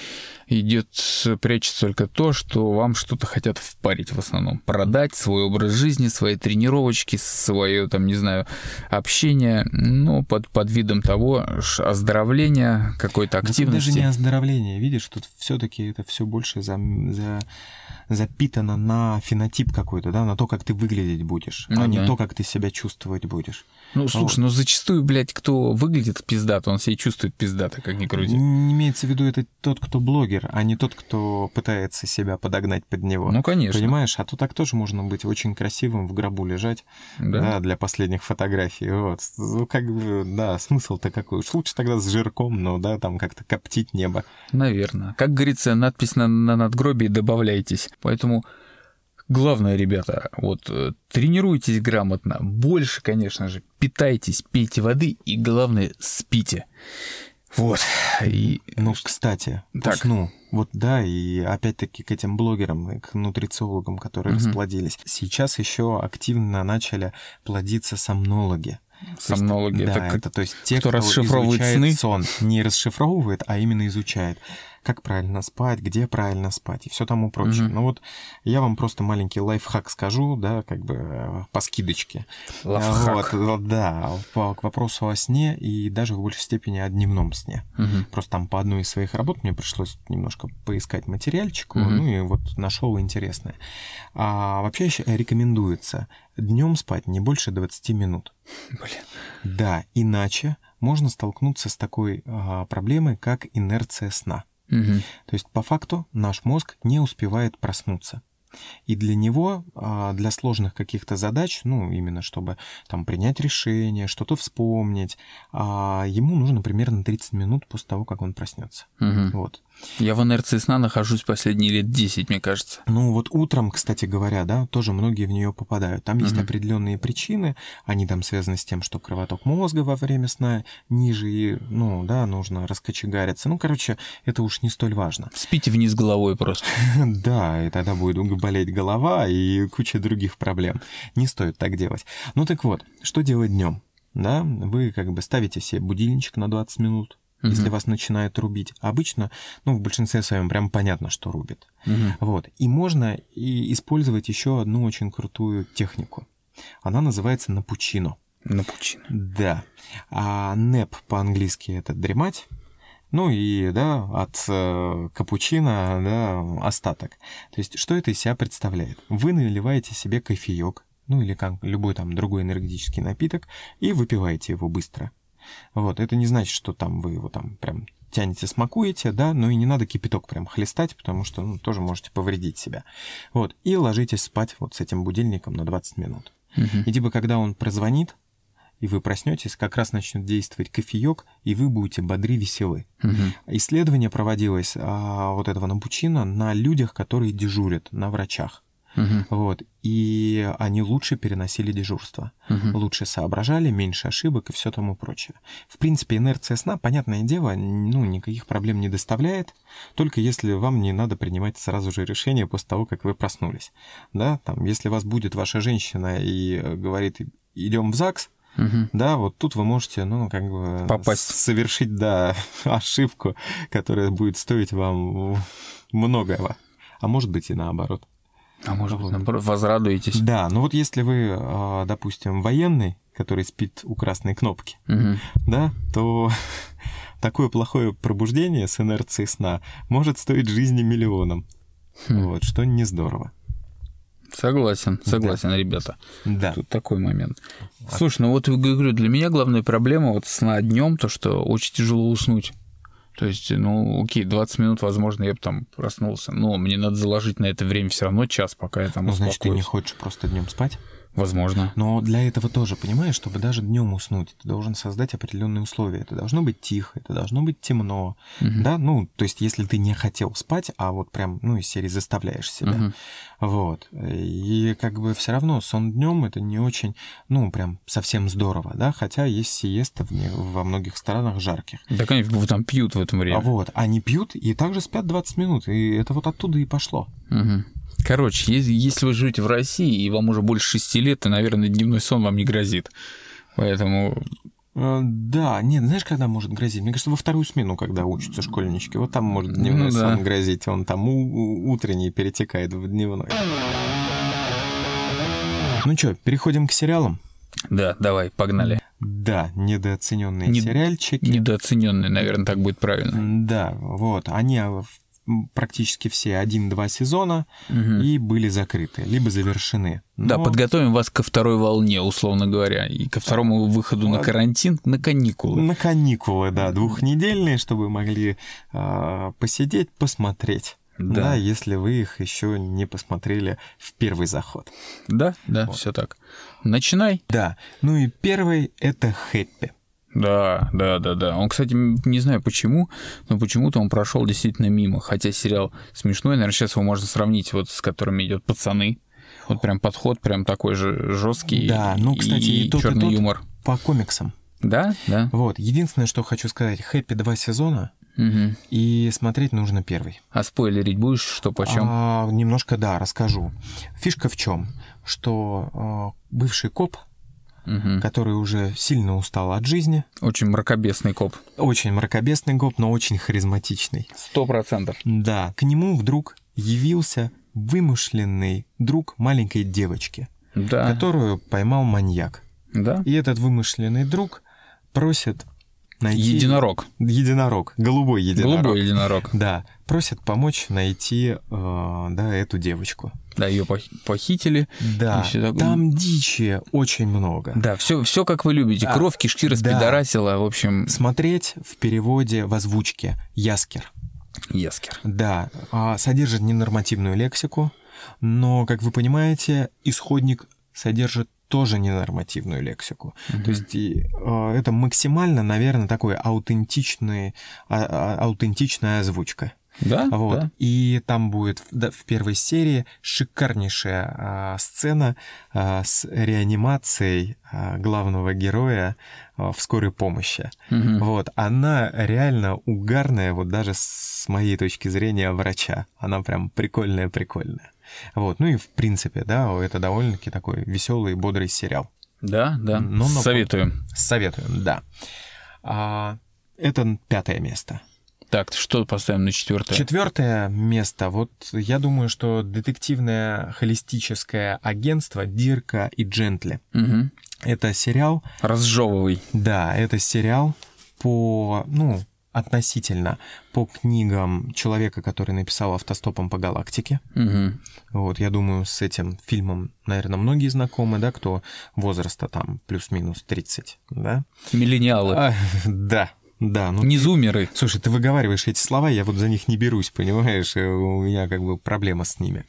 Speaker 2: идет, прячется только то, что вам что-то хотят впарить в основном. Продать свой образ жизни, свои тренировочки, свое, там, не знаю, общение, ну, под, под видом того, оздоровления, какой-то активности.
Speaker 1: Да даже не оздоровление, видишь, тут все-таки это все больше за, за запитано на фенотип какой-то, да, на то, как ты выглядеть будешь, ну, а да. не то, как ты себя чувствовать будешь.
Speaker 2: Ну, слушай, вот. ну зачастую, блядь, кто выглядит пиздато, он себя чувствует пиздато, как ни крути.
Speaker 1: Имеется в виду это тот, кто блогер, а не тот, кто пытается себя подогнать под него.
Speaker 2: Ну, конечно.
Speaker 1: Понимаешь? А то так тоже можно быть очень красивым, в гробу лежать, да, да для последних фотографий. Вот. Ну, как бы, да, смысл-то какой? Уж лучше тогда с жирком, но, да, там как-то коптить небо.
Speaker 2: Наверное. Как говорится, надпись на, на надгробии «добавляйтесь». Поэтому главное, ребята, вот э, тренируйтесь грамотно, больше, конечно же, питайтесь, пейте воды и, главное, спите. Вот. И...
Speaker 1: Ну, кстати, так. сну. Вот да, и опять-таки к этим блогерам, к нутрициологам, которые угу. расплодились. Сейчас еще активно начали плодиться сомнологи.
Speaker 2: Сомнологи,
Speaker 1: есть, это, да, это то есть те, кто, кто расшифровывает сны? сон, не расшифровывает, а именно изучает как правильно спать, где правильно спать и все тому прочее. Угу. Ну вот я вам просто маленький лайфхак скажу, да, как бы э, по скидочке.
Speaker 2: Лайфхак.
Speaker 1: Вот, вот, да, по, к вопросу о сне и даже в большей степени о дневном сне. Угу. Просто там по одной из своих работ мне пришлось немножко поискать материальчик, угу. ну и вот нашел интересное. А вообще рекомендуется днем спать не больше 20 минут.
Speaker 2: Блин.
Speaker 1: Да, иначе можно столкнуться с такой а, проблемой, как инерция сна. Угу. То есть по факту наш мозг не успевает проснуться. И для него, а, для сложных каких-то задач, ну, именно чтобы там принять решение, что-то вспомнить, а, ему нужно примерно 30 минут после того, как он проснется. Угу. Вот.
Speaker 2: Я в инерции сна нахожусь последние лет 10, мне кажется.
Speaker 1: Ну вот утром, кстати говоря, да, тоже многие в нее попадают. Там есть угу. определенные причины, они там связаны с тем, что кровоток мозга во время сна ниже, и, ну, да, нужно раскочегариться. Ну, короче, это уж не столь важно.
Speaker 2: Спите вниз головой просто.
Speaker 1: Да, и тогда будет болеть голова и куча других проблем. Не стоит так делать. Ну так вот, что делать днем? Да, вы как бы ставите себе будильничек на 20 минут, угу. если вас начинает рубить. Обычно, ну, в большинстве своем прям понятно, что рубит. Угу. Вот. И можно и использовать еще одну очень крутую технику. Она называется напучино.
Speaker 2: Напучино.
Speaker 1: Да. А нэп по-английски это дремать. Ну и, да, от э, капучино, да, остаток. То есть, что это из себя представляет? Вы наливаете себе кофеек, ну или как любой там другой энергетический напиток, и выпиваете его быстро. Вот, это не значит, что там вы его там прям тянете, смакуете, да, но и не надо кипяток прям хлестать, потому что ну, тоже можете повредить себя. Вот, и ложитесь спать вот с этим будильником на 20 минут.
Speaker 2: Мгм.
Speaker 1: И типа, когда он прозвонит, и вы проснетесь, как раз начнет действовать кофеек, и вы будете бодры, веселы.
Speaker 2: Мгм.
Speaker 1: Исследование проводилось а, вот этого напучина на людях, которые дежурят, на врачах.
Speaker 2: Мгм.
Speaker 1: Вот. И они лучше переносили дежурство.
Speaker 2: Мгм.
Speaker 1: Лучше соображали, меньше ошибок и все тому прочее. В принципе, инерция сна, понятное дело, ну, никаких проблем не доставляет, только если вам не надо принимать сразу же решение после того, как вы проснулись. Да, там, если вас будет ваша женщина и э, говорит, идем в ЗАГС,
Speaker 2: Мгм.
Speaker 1: да, вот тут вы можете, ну, как бы...
Speaker 2: Попасть.
Speaker 1: Совершить, да, ошибку, которая будет стоить вам многого. А может быть и наоборот.
Speaker 2: А может быть, наоборот, возрадуетесь.
Speaker 1: Да, ну вот если вы, а, допустим, военный, который спит у красной кнопки,
Speaker 2: Мгм.
Speaker 1: да, то такое плохое пробуждение с инерцией сна может стоить жизни миллионам.
Speaker 2: Хм.
Speaker 1: Вот, что не здорово.
Speaker 2: Согласен, согласен, ребята.
Speaker 1: Да.
Speaker 2: Тут такой момент. Слушай, ну вот я говорю, для меня главная проблема вот сна днем, то, что очень тяжело уснуть. То есть, ну, окей, 20 минут, возможно, я бы там проснулся. Но мне надо заложить на это время все равно час, пока я там
Speaker 1: Ну, значит, ты не хочешь просто днем спать?
Speaker 2: Возможно.
Speaker 1: Но для этого тоже, понимаешь, чтобы даже днем уснуть, ты должен создать определенные условия. Это должно быть тихо, это должно быть темно.
Speaker 2: Мгм.
Speaker 1: Да, ну, то есть, если ты не хотел спать, а вот прям, ну, из серии заставляешь себя.
Speaker 2: Мгм.
Speaker 1: Вот. И как бы все равно сон днем это не очень, ну, прям совсем здорово, да, хотя есть сиеста в не- во многих странах жарких.
Speaker 2: Так они там пьют в этом
Speaker 1: А
Speaker 2: время.
Speaker 1: вот, они пьют и также спят 20 минут, и это вот оттуда и пошло.
Speaker 2: Мгм. Короче, если, если вы живете в России и вам уже больше шести лет, то, наверное, дневной сон вам не грозит. Поэтому
Speaker 1: Э, Да, нет, знаешь, когда может грозить? Мне кажется, во вторую смену, когда учатся школьнички, вот там может дневной
Speaker 2: Ну да.
Speaker 1: сон грозить, он там у- утренний перетекает в дневной. Ну что, переходим к сериалам?
Speaker 2: да, давай, погнали.
Speaker 1: Да, недооцененные
Speaker 2: Не-
Speaker 1: сериальчики.
Speaker 2: Недооцененный, наверное, так будет правильно.
Speaker 1: Да, вот, они а, в- практически все один-два сезона
Speaker 2: Мгм.
Speaker 1: и были закрыты, либо завершены.
Speaker 2: Да,
Speaker 1: Но-
Speaker 2: подготовим вас ко второй волне, условно говоря, и ко второму выходу на
Speaker 1: Вот.
Speaker 2: карантин, на каникулы.
Speaker 1: На каникулы, да, двухнедельные, чтобы могли а, посидеть, посмотреть.
Speaker 2: Да.
Speaker 1: Да. если вы их еще не посмотрели в первый заход.
Speaker 2: Да, да, все так. Начинай.
Speaker 1: Да, ну и первый это Хэппи.
Speaker 2: Да, да, да, да. Он, кстати, не знаю почему, но почему-то он прошел действительно мимо. Хотя сериал смешной, наверное, сейчас его можно сравнить вот с которыми идет пацаны. Вот прям подход прям такой же жесткий.
Speaker 1: Да, ну, кстати, и тот, и
Speaker 2: черный
Speaker 1: тот.
Speaker 2: юмор.
Speaker 1: По комиксам.
Speaker 2: Да, да.
Speaker 1: Вот, единственное, что хочу сказать, Хэппи два сезона,
Speaker 2: Мгм.
Speaker 1: и смотреть нужно первый.
Speaker 2: А спойлерить будешь, что почем?
Speaker 1: А, немножко, да, расскажу. Фишка в чем? Что а, бывший коп,
Speaker 2: Мгм.
Speaker 1: который уже сильно устал от жизни,
Speaker 2: Очень мракобесный коп.
Speaker 1: очень мракобесный коп, но очень харизматичный.
Speaker 2: Сто процентов.
Speaker 1: Да, к нему вдруг явился вымышленный друг маленькой девочки,
Speaker 2: Да.
Speaker 1: которую поймал маньяк.
Speaker 2: Да.
Speaker 1: И этот вымышленный друг просит найти...
Speaker 2: Единорог.
Speaker 1: Единорог, голубой единорог.
Speaker 2: Голубой единорог.
Speaker 1: Да, просит помочь найти, э, да, эту девочку.
Speaker 2: Да, ее похитили.
Speaker 1: Да,
Speaker 2: такое.
Speaker 1: там дичи очень много.
Speaker 2: Да, все, все как вы любите.
Speaker 1: Да.
Speaker 2: Кровь, кишки распидорасила. В общем,
Speaker 1: Смотреть в переводе в озвучке Яскер.
Speaker 2: Яскер.
Speaker 1: Да, а, содержит ненормативную лексику, но, как вы понимаете, исходник содержит тоже ненормативную лексику. То есть и, э, это максимально, наверное, такой аутентичный, а- а- аутентичная озвучка.
Speaker 2: Да,
Speaker 1: Вот.
Speaker 2: да.
Speaker 1: И там будет в, да, в первой серии шикарнейшая а, сцена а, с реанимацией а, главного героя а, в скорой помощи.
Speaker 2: Мгм.
Speaker 1: Вот, она реально угарная, вот даже с моей точки зрения врача. Она прям прикольная-прикольная. Вот, ну и в принципе, да, это довольно-таки такой веселый и бодрый сериал.
Speaker 2: Да, да.
Speaker 1: Но на-
Speaker 2: Советую.
Speaker 1: Советуем, да. А, это пятое место.
Speaker 2: Так, что поставим на четвертое?
Speaker 1: Четвертое место. Вот я думаю, что детективное холистическое агентство Дирка и Джентли.
Speaker 2: Мгм.
Speaker 1: Это сериал,
Speaker 2: Разжевывай.
Speaker 1: да, это сериал по, ну, относительно по книгам человека, который написал «Автостопом по галактике».
Speaker 2: Угу.
Speaker 1: Вот, я думаю, с этим фильмом, наверное, многие знакомы, да, кто возраста там плюс-минус 30, да?
Speaker 2: Миллениалы.
Speaker 1: А, да, да. Ну,
Speaker 2: Не зумеры.
Speaker 1: Слушай, ты выговариваешь эти слова, я вот за них не берусь, понимаешь? Э, У меня как бы проблема с ними.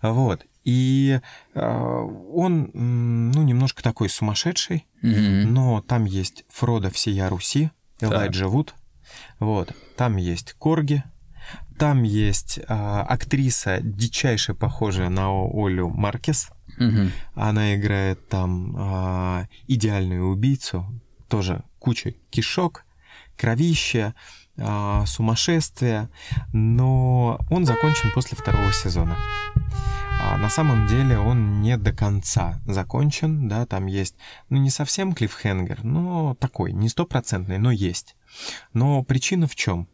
Speaker 1: Вот. И э, он, ну, немножко такой сумасшедший,
Speaker 2: Мгм.
Speaker 1: но там есть Фродо всея Руси, Элайджа Вуд. Вот. Там есть Корги. Там есть а, актриса, дичайше похожая на Олю Маркес.
Speaker 2: Мгм.
Speaker 1: Она играет там а, идеальную убийцу. Тоже куча кишок, кровища, а, сумасшествие. Но он закончен после второго сезона. А на самом деле он не до конца закончен, да, там есть, ну, не совсем клиффхенгер, но такой, не стопроцентный, но есть. Но причина в чем?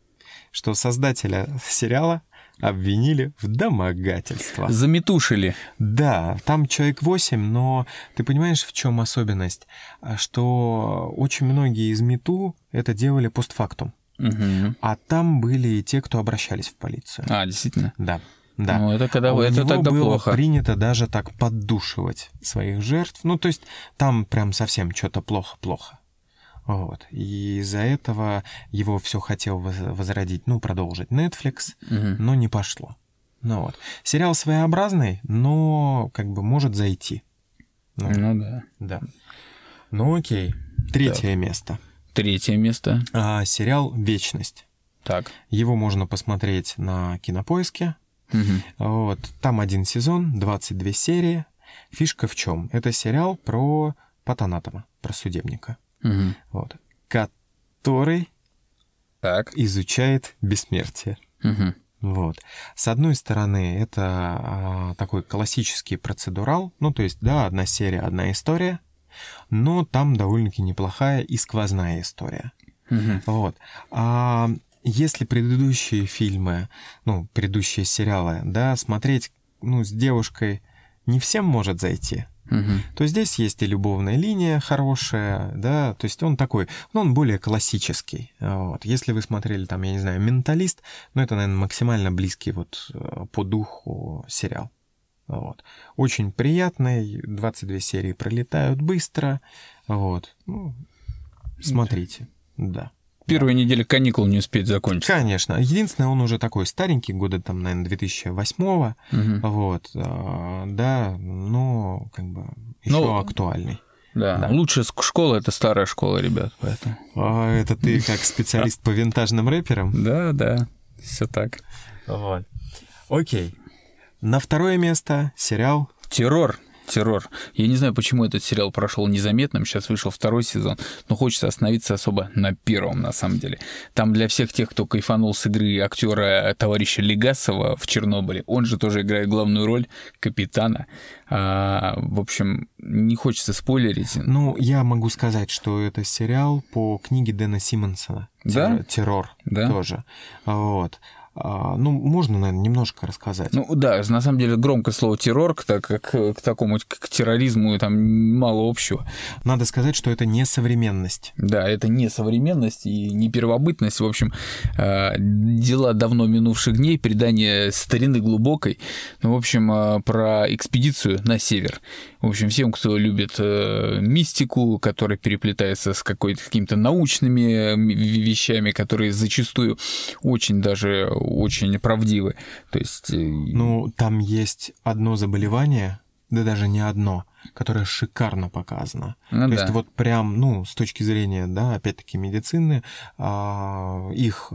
Speaker 1: Что создателя сериала обвинили в домогательствах.
Speaker 2: Заметушили.
Speaker 1: Да, там человек 8, но ты понимаешь, в чем особенность? Что очень многие из МИТУ это делали постфактум.
Speaker 2: Мгм.
Speaker 1: А там были и те, кто обращались в полицию.
Speaker 2: А, действительно.
Speaker 1: Да, да.
Speaker 2: Ну, это когда
Speaker 1: А у
Speaker 2: это
Speaker 1: него
Speaker 2: тогда
Speaker 1: было
Speaker 2: плохо.
Speaker 1: принято даже так поддушивать своих жертв. Ну, то есть там прям совсем что-то плохо-плохо. Вот. И из-за этого его все хотел воз- возродить, ну, продолжить Netflix,
Speaker 2: Мгм.
Speaker 1: но не пошло. Ну вот. Сериал своеобразный, но как бы может зайти. Ну,
Speaker 2: Ну да.
Speaker 1: да. Ну окей. Третье место.
Speaker 2: Третье место.
Speaker 1: А, сериал «Вечность».
Speaker 2: Так.
Speaker 1: Его можно посмотреть на Кинопоиске.
Speaker 2: Мгм.
Speaker 1: Вот, там один сезон, 22 серии. Фишка в чем? Это сериал про патанатома, про судебника,
Speaker 2: Мгм.
Speaker 1: вот, который
Speaker 2: Так.
Speaker 1: изучает бессмертие.
Speaker 2: Мгм.
Speaker 1: Вот. С одной стороны, это а, такой классический процедурал, ну, то есть, да, одна серия, одна история, но там довольно-таки неплохая и сквозная история.
Speaker 2: Мгм.
Speaker 1: Вот. А если предыдущие фильмы, ну, предыдущие сериалы, да, смотреть, ну, с девушкой не всем может зайти,
Speaker 2: Мгм.
Speaker 1: то здесь есть и любовная линия хорошая, да, то есть он такой, ну, он более классический. Вот. Если вы смотрели там, я не знаю, «Менталист», ну, это, наверное, максимально близкий вот э, по духу сериал. Вот. Очень приятный, 22 серии пролетают быстро, вот. Ну, смотрите, да.
Speaker 2: Первая неделя каникул не успеть закончить.
Speaker 1: Конечно. Единственное, он уже такой старенький, года там, наверное, 2008
Speaker 2: Мгм.
Speaker 1: вот, а, да, но как бы еще
Speaker 2: Ну,
Speaker 1: актуальный.
Speaker 2: Да.
Speaker 1: Да.
Speaker 2: Лучшая школа это старая школа, ребят, поэтому.
Speaker 1: А это ты как специалист по винтажным рэперам?
Speaker 2: Да, да. Все так.
Speaker 1: Вот. Окей. На второе место сериал
Speaker 2: Террор. Террор. Я не знаю, почему этот сериал прошел незаметным. Сейчас вышел второй сезон, но хочется остановиться особо на первом, на самом деле. Там для всех тех, кто кайфанул с игры актера товарища Легасова в Чернобыле, он же тоже играет главную роль капитана. А, в общем, не хочется спойлерить.
Speaker 1: Ну, я могу сказать, что это сериал по книге Дэна Симмонсона.
Speaker 2: Да?
Speaker 1: Террор,
Speaker 2: Да?
Speaker 1: тоже. Вот. А, ну, можно, наверное, немножко рассказать.
Speaker 2: Ну да, на самом деле громкое слово террор, так как к такому к терроризму там мало общего.
Speaker 1: Надо сказать, что это не современность.
Speaker 2: Да, это не современность и не первобытность. В общем, э, дела давно минувших дней, предание старины глубокой. Ну, в общем, э, про экспедицию на север. В общем, всем, кто любит э, мистику, которая переплетается с какой-то какими-то научными э, вещами, которые зачастую очень даже очень правдивы. То есть... э,
Speaker 1: Ну, там есть одно заболевание, да даже не одно, которое шикарно показано.
Speaker 2: ну
Speaker 1: То
Speaker 2: да.
Speaker 1: есть вот прям, ну, с точки зрения, да, опять-таки медицины, а, их, э,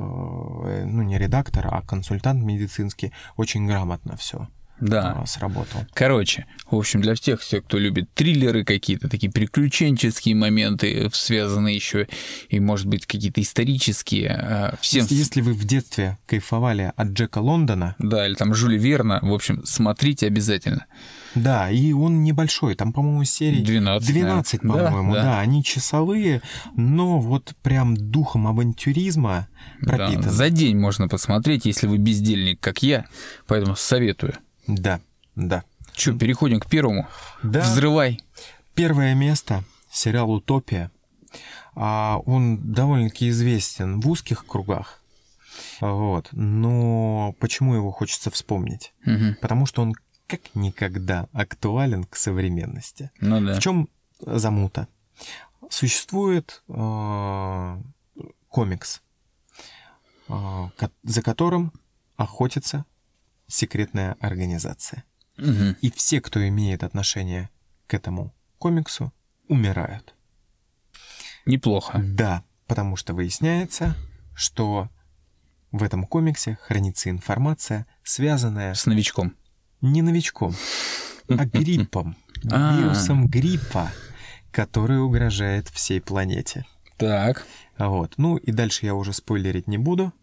Speaker 1: ну, не редактор, а консультант медицинский очень грамотно все
Speaker 2: да.
Speaker 1: сработал.
Speaker 2: Короче, в общем, для всех, всех, кто любит триллеры какие-то, такие приключенческие моменты, связанные еще и, может быть, какие-то исторические, э, всем...
Speaker 1: Если вы в детстве кайфовали от Джека Лондона,
Speaker 2: Да, или там Жюли Верна, в общем, смотрите обязательно.
Speaker 1: да, и он небольшой, там, по-моему, серий
Speaker 2: 12,
Speaker 1: 12,
Speaker 2: наверное.
Speaker 1: по-моему,
Speaker 2: Да,
Speaker 1: да,
Speaker 2: да.
Speaker 1: они часовые, но вот прям духом авантюризма
Speaker 2: Да,
Speaker 1: пропитан.
Speaker 2: за день можно посмотреть, если вы бездельник, как я, поэтому советую.
Speaker 1: Да, да.
Speaker 2: Че, переходим к первому?
Speaker 1: Да.
Speaker 2: Взрывай.
Speaker 1: Первое место — сериал «Утопия». а он довольно-таки известен в узких кругах. Вот. Но почему его хочется вспомнить?
Speaker 2: Мгм.
Speaker 1: Потому что он как никогда актуален к современности.
Speaker 2: Ну да.
Speaker 1: В чем замута? Существует э, комикс, э, за которым охотится секретная организация.
Speaker 2: Мгм.
Speaker 1: И все, кто имеет отношение к этому комиксу, умирают.
Speaker 2: Неплохо.
Speaker 1: Да, потому что выясняется, что в этом комиксе хранится информация, связанная
Speaker 2: С новичком.
Speaker 1: не новичком, а гриппом,
Speaker 2: А.
Speaker 1: вирусом гриппа, который угрожает всей планете.
Speaker 2: Так.
Speaker 1: Вот. Ну и дальше я уже спойлерить не буду,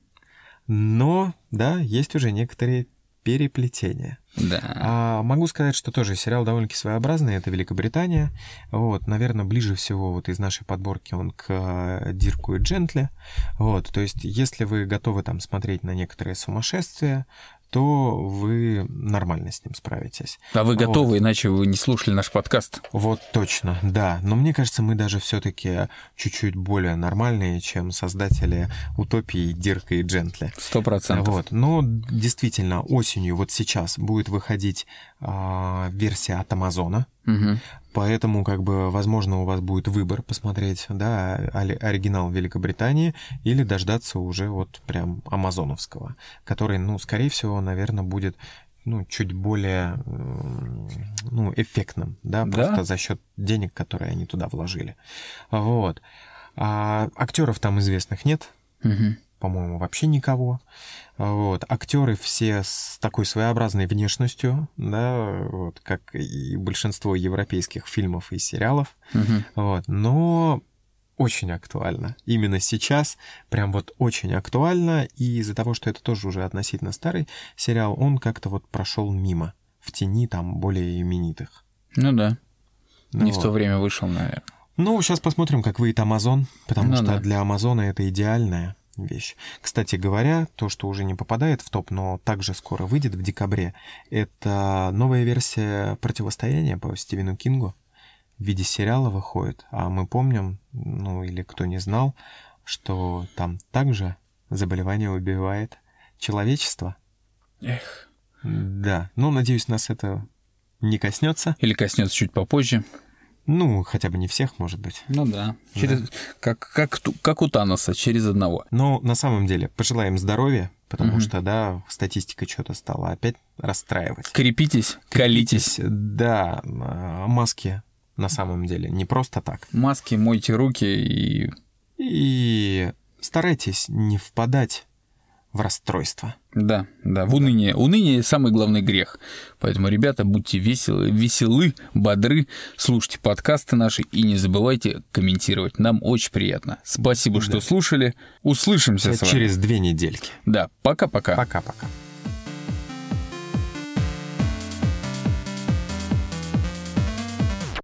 Speaker 1: но, да, есть уже некоторые переплетения.
Speaker 2: Да.
Speaker 1: А могу сказать, что тоже сериал довольно-таки своеобразный, это Великобритания. Вот, наверное, ближе всего вот из нашей подборки он к э, Дирку и Джентли. Вот, то есть, если вы готовы там смотреть на некоторые сумасшествия, то вы нормально с ним справитесь.
Speaker 2: А вы
Speaker 1: Вот.
Speaker 2: готовы, иначе вы не слушали наш подкаст.
Speaker 1: Вот точно, да. Но мне кажется, мы даже все-таки чуть-чуть более нормальные, чем создатели утопии Дирка и Джентли.
Speaker 2: Сто процентов.
Speaker 1: Вот. Но действительно, осенью, вот сейчас, будет выходить а, версия от Амазона.
Speaker 2: Мгм.
Speaker 1: Поэтому, как бы, возможно, у вас будет выбор посмотреть, да, ори- оригинал Великобритании или дождаться уже вот прям амазоновского, который, ну, скорее всего, наверное, будет ну, чуть более ну, эффектным, да,
Speaker 2: Да.
Speaker 1: просто за счет денег, которые они туда вложили. Вот. А актеров там известных нет,
Speaker 2: Мгм.
Speaker 1: По-моему, вообще никого. Вот. Актеры все с такой своеобразной внешностью, да, вот, как и большинство европейских фильмов и сериалов.
Speaker 2: Мгм.
Speaker 1: Вот. Но очень актуально. Именно сейчас прям вот очень актуально. И из-за того, что это тоже уже относительно старый сериал, он как-то вот прошел мимо, в тени там более именитых.
Speaker 2: Ну да.
Speaker 1: Ну
Speaker 2: Не в
Speaker 1: вот.
Speaker 2: то время вышел, наверное.
Speaker 1: Ну, сейчас посмотрим, как выйдет Амазон, потому
Speaker 2: Ну
Speaker 1: что
Speaker 2: да.
Speaker 1: для Амазона это идеальная вещь. Кстати говоря, то, что уже не попадает в топ, но также скоро выйдет в декабре, это новая версия противостояния по Стивену Кингу. В виде сериала выходит. А мы помним, ну или кто не знал, что там также заболевание убивает человечество.
Speaker 2: Эх.
Speaker 1: Да, ну, надеюсь, нас это не коснется.
Speaker 2: Или коснется чуть попозже.
Speaker 1: Ну, хотя бы не всех, может быть.
Speaker 2: Ну да. Через... Как, как, ту- как у Таноса, через одного.
Speaker 1: Но на самом деле пожелаем здоровья, потому
Speaker 2: Мгм.
Speaker 1: что, да, статистика что-то стала опять расстраивать.
Speaker 2: Крепитесь, колитесь.
Speaker 1: Да, а, маски на самом деле не просто так.
Speaker 2: Маски, мойте руки и...
Speaker 1: И старайтесь не впадать в расстройство.
Speaker 2: Да, да, в уныние. Уныние – самый главный грех. Поэтому, ребята, будьте веселы, веселы, бодры, слушайте подкасты наши и не забывайте комментировать. Нам очень приятно. Спасибо, что слушали. Услышимся с вами.
Speaker 1: Через две недельки.
Speaker 2: Да, пока-пока.
Speaker 1: Пока-пока.